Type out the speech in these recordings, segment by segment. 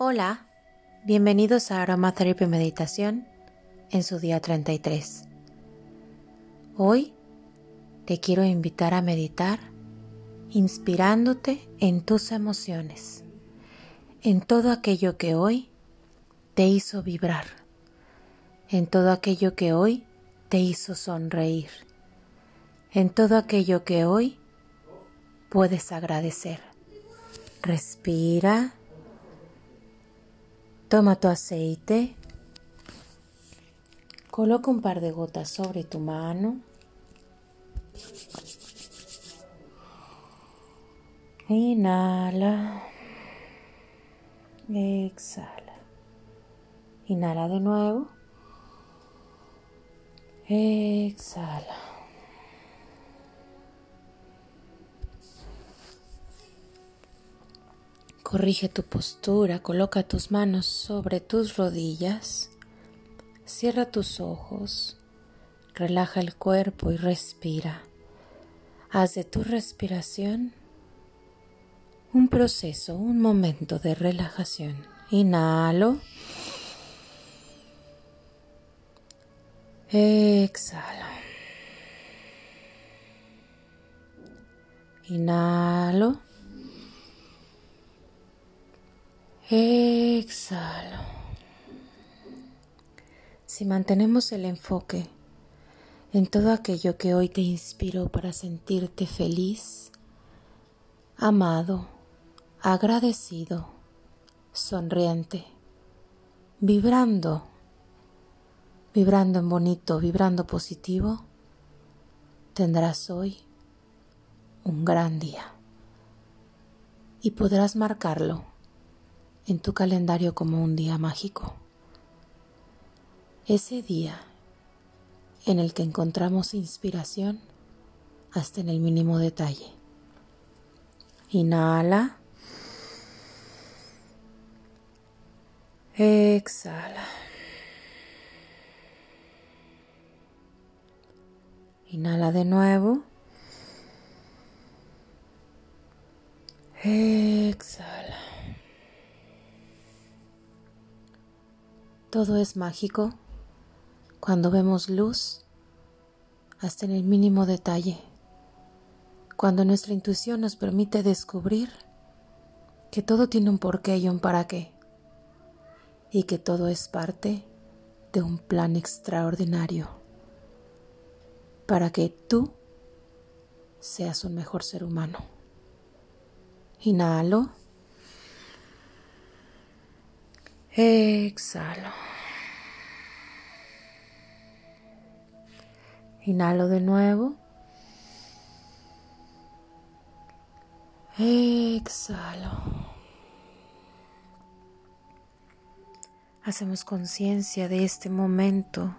Hola, bienvenidos a Aromatherapy Meditación en su día 33. Hoy te quiero invitar a meditar inspirándote en tus emociones, en todo aquello que hoy te hizo vibrar, en todo aquello que hoy te hizo sonreír, en todo aquello que hoy puedes agradecer. Respira. Toma tu aceite. Coloca un par de gotas sobre tu mano. Inhala. Exhala. Inhala de nuevo. Exhala. Corrige tu postura, coloca tus manos sobre tus rodillas, cierra tus ojos, relaja el cuerpo y respira. Haz de tu respiración un proceso, un momento de relajación. Inhalo. Exhalo. Inhalo. Exhalo. Si mantenemos el enfoque en todo aquello que hoy te inspiró para sentirte feliz, amado, agradecido, sonriente, vibrando, vibrando en bonito, vibrando positivo, tendrás hoy un gran día y podrás marcarlo en tu calendario como un día mágico. Ese día en el que encontramos inspiración hasta en el mínimo detalle. Inhala. Exhala. Inhala de nuevo. Exhala. Todo es mágico cuando vemos luz hasta en el mínimo detalle, cuando nuestra intuición nos permite descubrir que todo tiene un porqué y un para qué, y que todo es parte de un plan extraordinario para que tú seas un mejor ser humano. Inhalo. Exhalo. Inhalo de nuevo. Exhalo. Hacemos conciencia de este momento.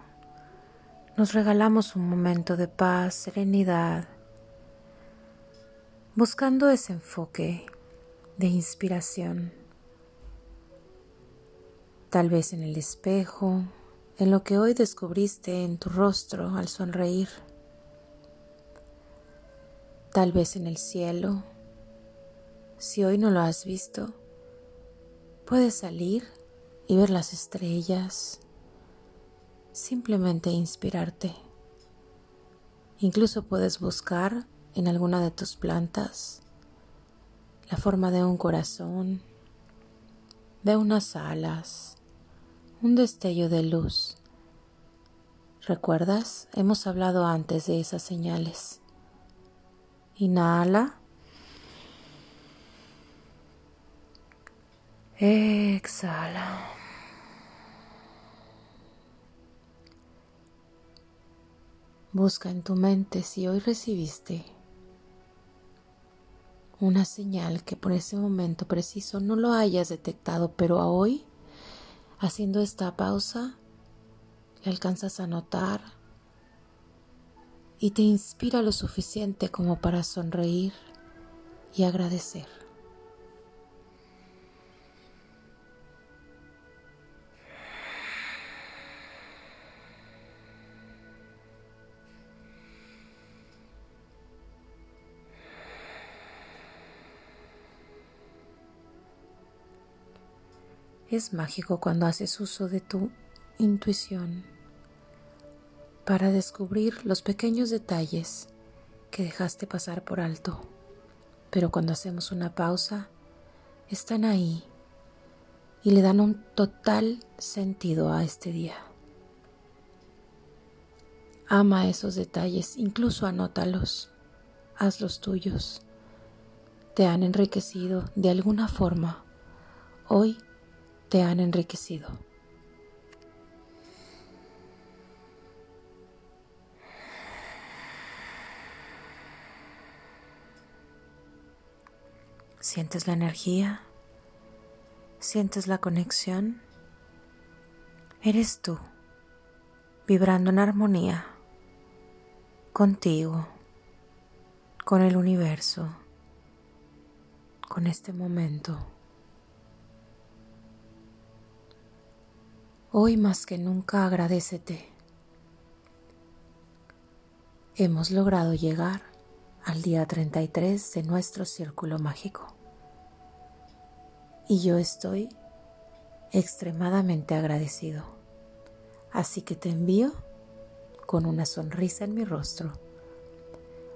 Nos regalamos un momento de paz, serenidad, buscando ese enfoque de inspiración tal vez en el espejo, en lo que hoy descubriste en tu rostro al sonreír, tal vez en el cielo. Si hoy no lo has visto, puedes salir y ver las estrellas, simplemente inspirarte. Incluso puedes buscar en alguna de tus plantas la forma de un corazón, de unas alas, un destello de luz. ¿Recuerdas? Hemos hablado antes de esas señales. Inhala. Exhala. Busca en tu mente si hoy recibiste una señal que por ese momento preciso no lo hayas detectado, pero a hoy Haciendo esta pausa, le alcanzas a notar y te inspira lo suficiente como para sonreír y agradecer. Es mágico cuando haces uso de tu intuición para descubrir los pequeños detalles que dejaste pasar por alto. Pero cuando hacemos una pausa, están ahí y le dan un total sentido a este día. Ama esos detalles, incluso anótalos, hazlos tuyos. Te han enriquecido de alguna forma. Hoy te han enriquecido. ¿Sientes la energía? ¿Sientes la conexión? Eres tú, vibrando en armonía contigo, con el universo, con este momento. Hoy más que nunca agradecete. Hemos logrado llegar al día 33 de nuestro círculo mágico y yo estoy extremadamente agradecido. Así que te envío con una sonrisa en mi rostro,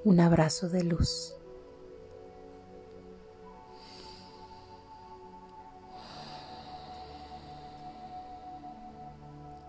un abrazo de luz.